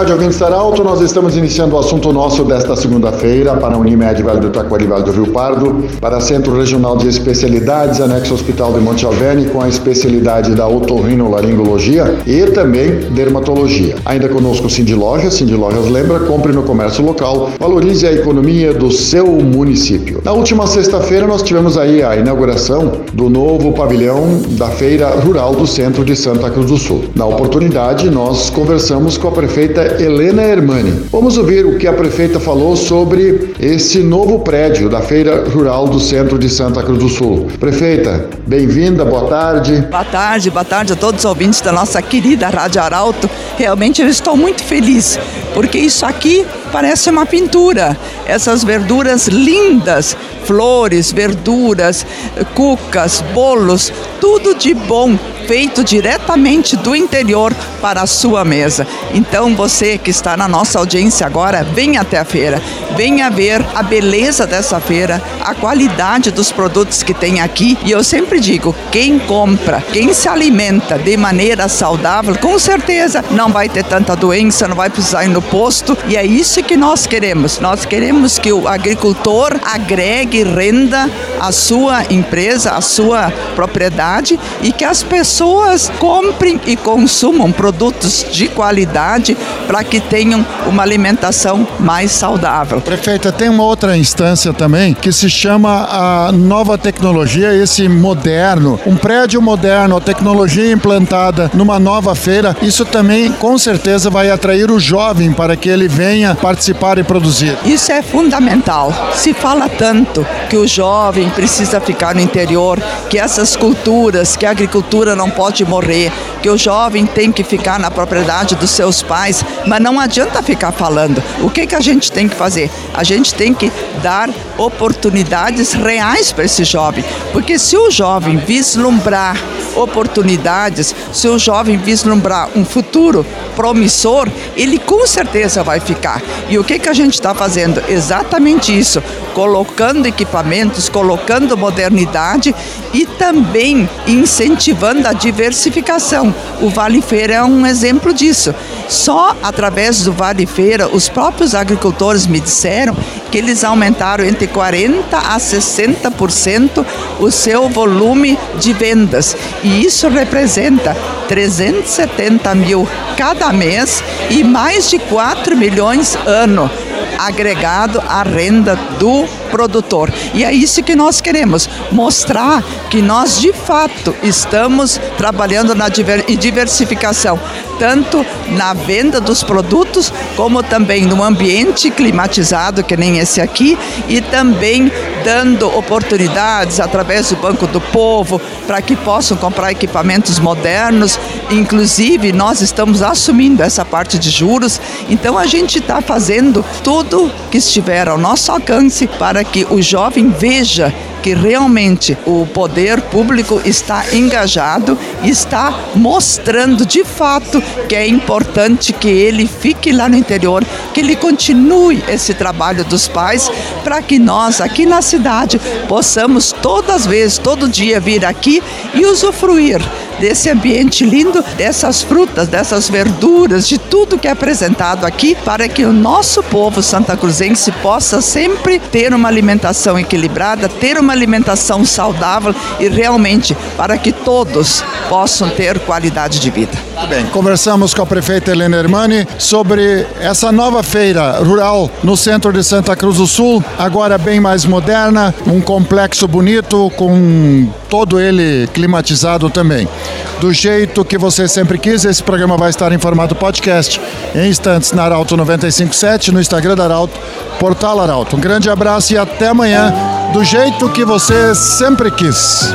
Tarde, ouvintes da Arauto. Nós estamos iniciando o assunto nosso desta segunda-feira para a Unimed Vale do Taquari Vale do Rio Pardo, para Centro Regional de Especialidades, anexo Hospital de Monte Alverne, com a especialidade da otorrinolaringologia e também dermatologia. Ainda conosco Cindy Lojas. Cindy Lojas lembra, compre no comércio local, valorize a economia do seu município. Na última sexta-feira nós tivemos aí a inauguração do novo pavilhão da Feira Rural do Centro de Santa Cruz do Sul. Na oportunidade, nós conversamos com a prefeita Helena Hermani. Vamos ouvir o que a prefeita falou sobre esse novo prédio da Feira Rural do Centro de Santa Cruz do Sul. Prefeita, bem-vinda, boa tarde. Boa tarde, boa tarde a todos os ouvintes da nossa querida Rádio Arauto. Realmente eu estou muito feliz, porque isso aqui parece uma pintura. Essas verduras lindas, flores, verduras, cucas, bolos, tudo de bom feito diretamente do interior para a sua mesa. Então você que está na nossa audiência agora, venha até a feira, venha ver a beleza dessa feira, a qualidade dos produtos que tem aqui. E eu sempre digo, quem compra, quem se alimenta de maneira saudável, com certeza não vai ter tanta doença, não vai precisar ir no posto. E é isso que nós queremos. Nós queremos que o agricultor agregue renda à sua empresa, à sua propriedade e que as pessoas comprem e consumam produtos de qualidade para que tenham uma alimentação mais saudável. Prefeita, tem uma outra instância também que se chama a nova tecnologia, esse moderno, um prédio moderno, a tecnologia implantada numa nova feira, isso também com certeza vai atrair o jovem para que ele venha participar e produzir. Isso é fundamental. Se fala tanto que o jovem precisa ficar no interior, que essas culturas, que a agricultura não pode morrer, que o jovem tem que ficar na propriedade dos seus pais, mas não adianta ficar falando. O que, que a gente tem que fazer? A gente tem que dar oportunidades reais para esse jovem, porque se o jovem vislumbrar oportunidades, se o jovem vislumbrar um futuro promissor, ele com certeza vai ficar. E o que, que a gente está fazendo? Exatamente isso, colocando equipamentos, colocando modernidade e também incentivando a diversificação. O Vale Feira é um exemplo disso. Só através do Vale Feira, os próprios agricultores me disseram que eles aumentaram entre 40% a 60% o seu volume de vendas. E isso representa 370 mil cada mês e mais de 4 milhões ano agregado à renda do produtor. E é isso que nós queremos, mostrar que nós de fato estamos trabalhando na diversificação, tanto na venda dos produtos, como também no ambiente climatizado, que nem esse aqui, e também dando oportunidades através do Banco do Povo para que possam comprar equipamentos modernos. Inclusive, nós estamos assumindo essa parte de juros, então a gente está fazendo tudo que estiver ao nosso alcance para que o jovem veja que realmente o poder público está engajado e está mostrando de fato que é importante que ele fique lá no interior, que ele continue esse trabalho dos pais, para que nós aqui na cidade possamos todas as vezes, todo dia vir aqui e usufruir desse ambiente lindo, dessas frutas, dessas verduras, de tudo que é apresentado aqui, para que o nosso povo santa cruzense possa sempre ter uma alimentação equilibrada, ter uma alimentação saudável e realmente para que todos possam ter qualidade de vida. Bem, conversamos com a prefeita Helena Hermani sobre essa nova feira rural no centro de Santa Cruz do Sul, agora bem mais moderna, um complexo bonito com todo ele climatizado também do jeito que você sempre quis. Esse programa vai estar em formato podcast em instantes na Arauto 957, no Instagram da Arauto, Portal Arauto. Um grande abraço e até amanhã, do jeito que você sempre quis.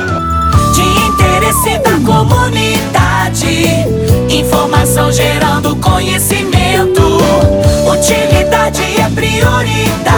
De interesse da comunidade, informação gerando conhecimento. Utilidade é prioridade.